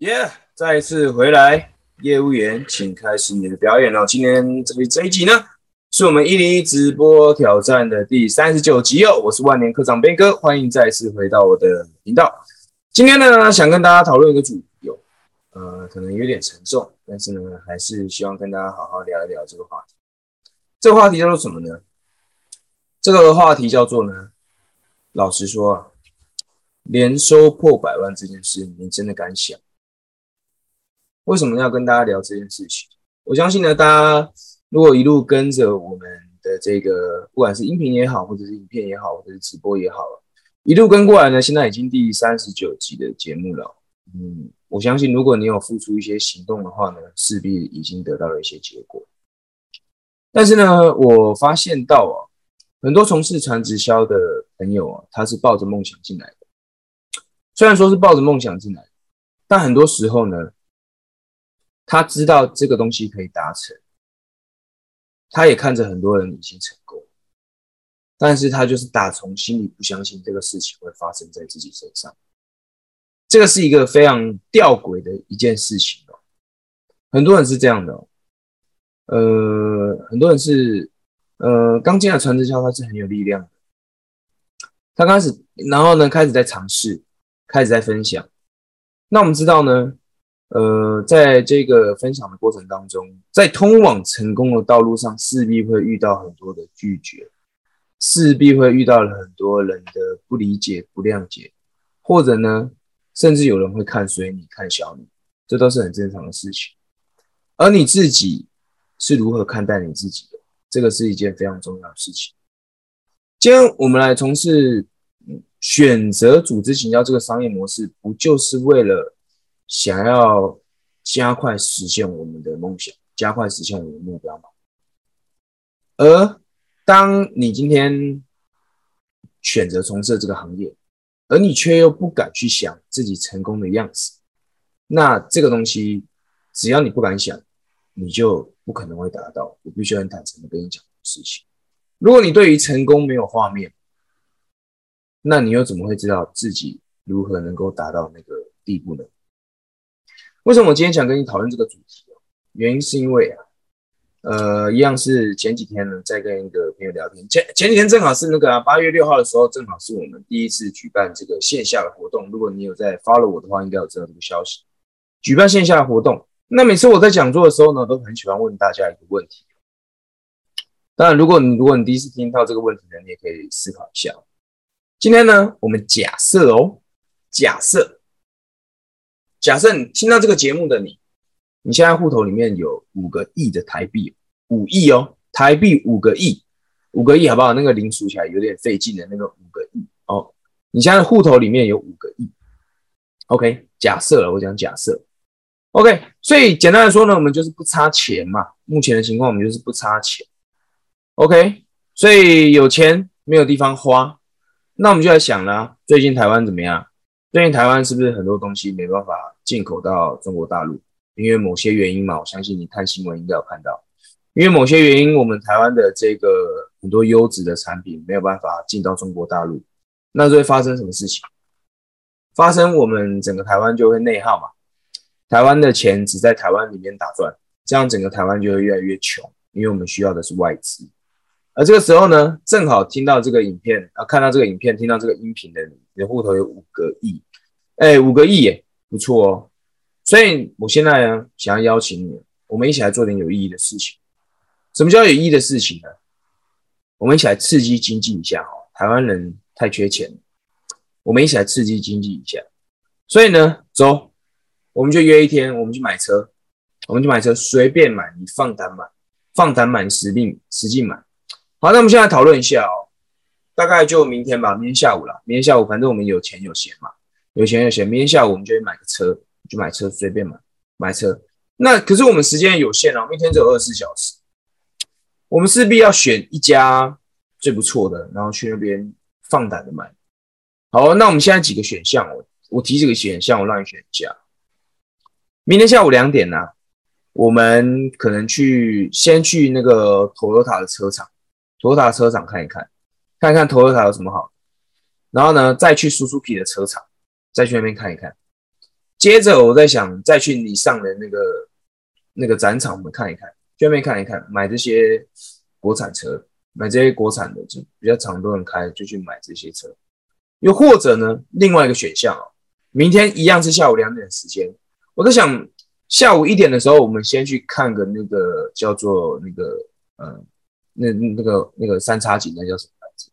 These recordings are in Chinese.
耶！再一次回来，业务员，请开始你的表演哦。今天这这一集呢，是我们一零一直播挑战的第三十九集哦。我是万年科长边哥，欢迎再次回到我的频道。今天呢，想跟大家讨论一个主题哦，呃，可能有点沉重，但是呢，还是希望跟大家好好聊一聊这个话题。这个话题叫做什么呢？这个话题叫做呢，老实说啊，年收破百万这件事，你真的敢想？为什么要跟大家聊这件事情？我相信呢，大家如果一路跟着我们的这个，不管是音频也好，或者是影片也好，或者是直播也好，一路跟过来呢，现在已经第三十九集的节目了。嗯，我相信如果你有付出一些行动的话呢，势必已经得到了一些结果。但是呢，我发现到啊，很多从事传直销的朋友啊，他是抱着梦想进来的。虽然说是抱着梦想进来，但很多时候呢。他知道这个东西可以达成，他也看着很多人已经成功，但是他就是打从心里不相信这个事情会发生在自己身上。这个是一个非常吊诡的一件事情哦。很多人是这样的，呃，很多人是，呃，刚进来传直销，他是很有力量的。他开始，然后呢，开始在尝试，开始在分享。那我们知道呢？呃，在这个分享的过程当中，在通往成功的道路上，势必会遇到很多的拒绝，势必会遇到了很多人的不理解、不谅解，或者呢，甚至有人会看衰你、看小你，这都是很正常的事情。而你自己是如何看待你自己的，这个是一件非常重要的事情。今天我们来从事选择组织行销这个商业模式，不就是为了？想要加快实现我们的梦想，加快实现我们的目标嘛？而当你今天选择从事这个行业，而你却又不敢去想自己成功的样子，那这个东西，只要你不敢想，你就不可能会达到。我必须很坦诚的跟你讲事情。如果你对于成功没有画面，那你又怎么会知道自己如何能够达到那个地步呢？为什么我今天想跟你讨论这个主题原因是因为啊，呃，一样是前几天呢，在跟一个朋友聊天。前前几天正好是那个八月六号的时候，正好是我们第一次举办这个线下的活动。如果你有在 follow 我的话，应该有知道这个消息。举办线下的活动，那每次我在讲座的时候呢，都很喜欢问大家一个问题。当然，如果你如果你第一次听到这个问题呢，你也可以思考一下。今天呢，我们假设哦，假设。假设你听到这个节目的你，你现在户头里面有五个亿的台币，五亿哦，台币五个亿，五个亿好不好？那个零数起来有点费劲的那个五个亿哦。你现在户头里面有五个亿，OK？假设了，我讲假设，OK？所以简单来说呢，我们就是不差钱嘛。目前的情况，我们就是不差钱，OK？所以有钱没有地方花，那我们就在想了，最近台湾怎么样？最近台湾是不是很多东西没办法进口到中国大陆？因为某些原因嘛，我相信你看新闻应该有看到。因为某些原因，我们台湾的这个很多优质的产品没有办法进到中国大陆，那就会发生什么事情？发生我们整个台湾就会内耗嘛。台湾的钱只在台湾里面打转，这样整个台湾就会越来越穷，因为我们需要的是外资。而这个时候呢，正好听到这个影片啊，看到这个影片，听到这个音频的你，你的户头有五个亿，哎，五个亿耶，不错哦。所以我现在呢，想要邀请你，我们一起来做点有意义的事情。什么叫有意义的事情呢？我们一起来刺激经济一下哈。台湾人太缺钱，我们一起来刺激经济一下。所以呢，走，我们就约一天，我们去买车，我们去买车，随便买，你放单买，放单买，实定使劲买。好，那我们现在讨论一下哦，大概就明天吧，明天下午了。明天下午，反正我们有钱有闲嘛，有钱有闲。明天下午我们就去买个车，就买车，随便买买车。那可是我们时间有限哦，一天只有二十四小时，我们势必要选一家最不错的，然后去那边放胆的买。好，那我们现在几个选项，我我提几个选项，我让你选一下。明天下午两点呢，我们可能去先去那个 Toyota 的车厂。托塔车厂看一看，看一看托塔有什么好，然后呢，再去苏苏皮的车厂，再去那边看一看。接着我在想再去你上的那个那个展场，我们看一看，去那边看一看，买这些国产车，买这些国产的就比较常多人开，就去买这些车。又或者呢，另外一个选项哦，明天一样是下午两点的时间，我在想下午一点的时候，我们先去看个那个叫做那个呃，那那个那个三叉戟，那叫什么牌子？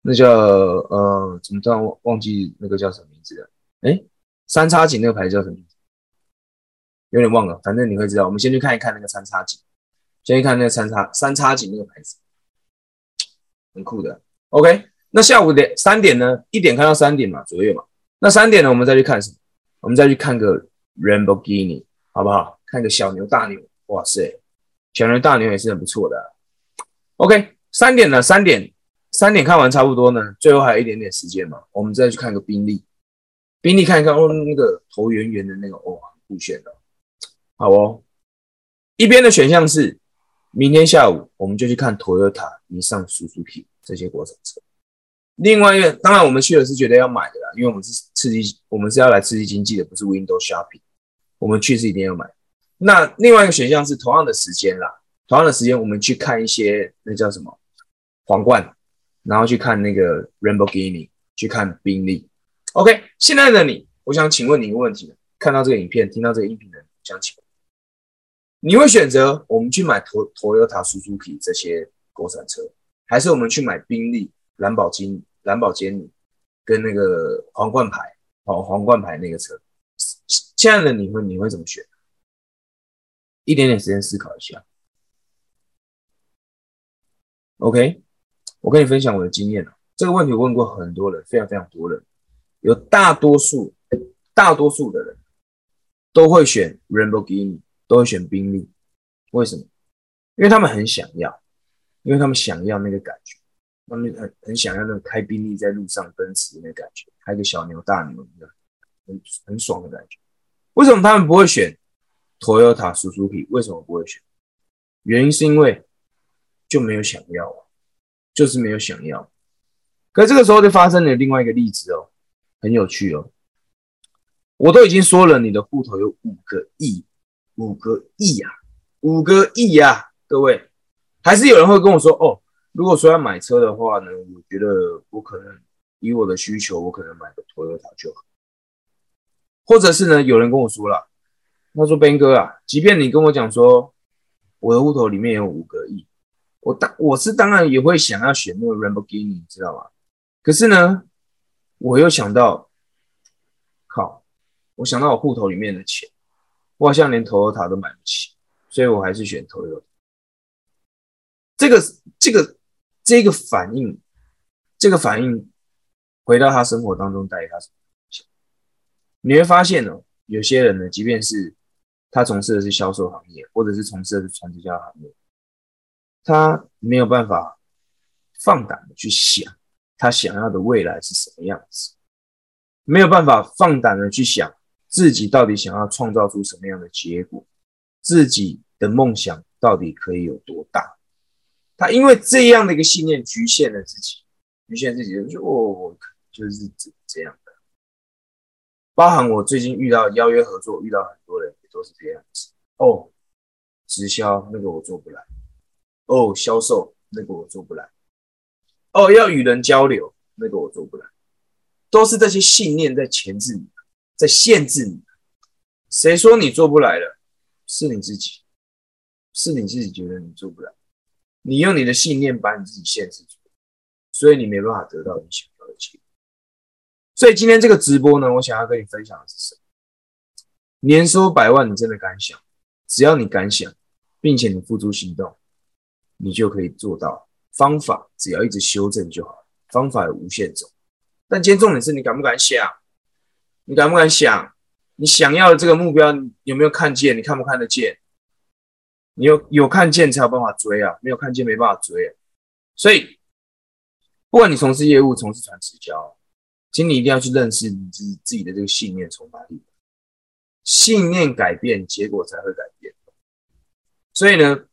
那叫呃，怎么突然忘忘记那个叫什么名字了？哎，三叉戟那个牌子叫什么？有点忘了，反正你会知道。我们先去看一看那个三叉戟，先去看那个三叉三叉戟那个牌子，很酷的。OK。那下午点三点呢？一点看到三点嘛左右嘛。那三点呢，我们再去看什么？我们再去看个 Lamborghini，好不好？看个小牛大牛，哇塞，小牛大牛也是很不错的。OK，三点呢？三点三点看完差不多呢，最后还有一点点时间嘛，我们再去看个宾利，宾利看一看哦，那个头圆圆的那个，哇，酷炫的，好哦。一边的选项是明天下午我们就去看 Toyota、尼上、Suzuki 这些国产车。另外一个，当然我们去的是觉得要买的啦，因为我们是刺激，我们是要来刺激经济的，不是 window shopping。我们去是一定要买。那另外一个选项是同样的时间啦，同样的时间我们去看一些那叫什么皇冠，然后去看那个 Lamborghini，去看宾利。OK，现在的你，我想请问你一个问题：看到这个影片，听到这个音频的，想请问，你会选择我们去买 T Toyota Suzuki 这些国产车，还是我们去买宾利？蓝宝金、蓝宝坚尼跟那个皇冠牌，哦，皇冠牌那个车，现在的你会你会怎么选？一点点时间思考一下。OK，我跟你分享我的经验。这个问题我问过很多人，非常非常多人，有大多数大多数的人都会选 Rainbow Gini，都会选宾利。为什么？因为他们很想要，因为他们想要那个感觉。他们很很想要那种开宾利在路上奔驰那感觉，开个小牛大牛的，很很爽的感觉。为什么他们不会选 Toyota Suzuki？为什么不会选？原因是因为就没有想要，就是没有想要。可这个时候就发生了另外一个例子哦，很有趣哦。我都已经说了，你的户头有五个亿，五个亿呀，五个亿呀，各位，还是有人会跟我说哦。如果说要买车的话呢，我觉得我可能以我的需求，我可能买个 Toyota 就好。或者是呢，有人跟我说了，他说 Ben 哥啊，即便你跟我讲说我的户头里面有五个亿，我当我是当然也会想要选那个 Lamborghini，你知道吗？可是呢，我又想到，靠，我想到我户头里面的钱，我好像连 Toyota 都买不起，所以我还是选 Toyota。这个这个。这个反应，这个反应回到他生活当中带给他什么影响？你会发现哦，有些人呢，即便是他从事的是销售行业，或者是从事的是传直销行业，他没有办法放胆的去想他想要的未来是什么样子，没有办法放胆的去想自己到底想要创造出什么样的结果，自己的梦想到底可以有多大。他因为这样的一个信念局限了自己，局限自己，就说哦，就是这这样的。包含我最近遇到邀约合作，遇到很多人也都是这样子。哦，直销那个我做不来，哦，销售那个我做不来，哦，要与人交流那个我做不来，都是这些信念在钳制你，在限制你。谁说你做不来了？是你自己，是你自己觉得你做不来。你用你的信念把你自己限制住，所以你没办法得到你想要的结果。所以今天这个直播呢，我想要跟你分享的是什么？年收百万，你真的敢想？只要你敢想，并且你付诸行动，你就可以做到。方法只要一直修正就好方法有无限种，但今天重点是你敢不敢想？你敢不敢想？你想要的这个目标，你有没有看见？你看不看得见？你有有看见才有办法追啊，没有看见没办法追。所以，不管你从事业务、从事传直销，请你一定要去认识你自己自己的这个信念从哪里。信念改变，结果才会改变。所以呢，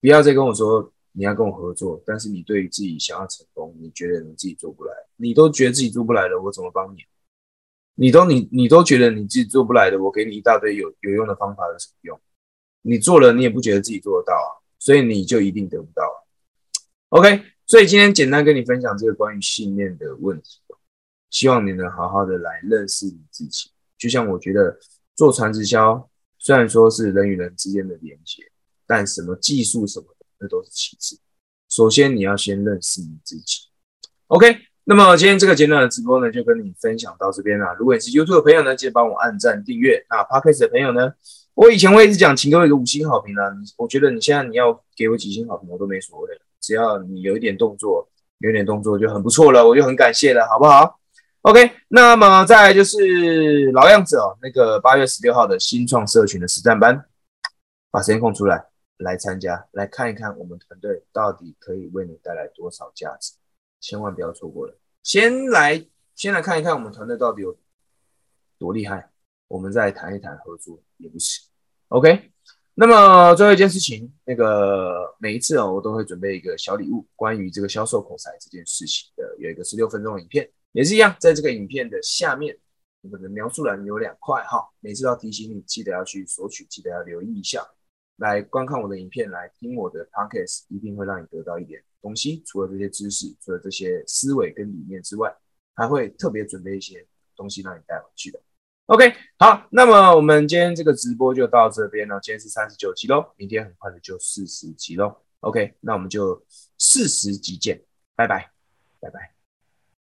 不要再跟我说你要跟我合作，但是你对于自己想要成功，你觉得你自己做不来，你都觉得自己做不来了，我怎么帮你？你都你你都觉得你自己做不来的，我给你一大堆有有用的方法有什么用？你做了，你也不觉得自己做得到啊，所以你就一定得不到。OK，所以今天简单跟你分享这个关于信念的问题，希望你能好好的来认识你自己。就像我觉得做传直销，虽然说是人与人之间的连接，但什么技术什么的，那都是其次。首先你要先认识你自己。OK，那么今天这个简短的直播呢，就跟你分享到这边了。如果你是 YouTube 的朋友呢，记得帮我按赞订阅。那 Podcast 的朋友呢？我以前我一直讲，请给我一个五星好评啊！我觉得你现在你要给我几星好评，我都没所谓了，只要你有一点动作，有点动作就很不错了，我就很感谢了，好不好？OK，那么再来就是老样子哦，那个八月十六号的新创社群的实战班，把时间空出来来参加，来看一看我们团队到底可以为你带来多少价值，千万不要错过了。先来先来看一看我们团队到底有多厉害，我们再谈一谈合作也不迟。OK，那么最后一件事情，那个每一次哦，我都会准备一个小礼物，关于这个销售口才这件事情的，有一个十六分钟的影片，也是一样，在这个影片的下面，我们的描述栏有两块哈，每次要提醒你，记得要去索取，记得要留意一下，来观看我的影片，来听我的 Podcast，一定会让你得到一点东西。除了这些知识，除了这些思维跟理念之外，还会特别准备一些东西让你带回去的。OK，好，那么我们今天这个直播就到这边了。今天是三十九集喽，明天很快的就四十集喽。OK，那我们就四十集见，拜拜，拜拜。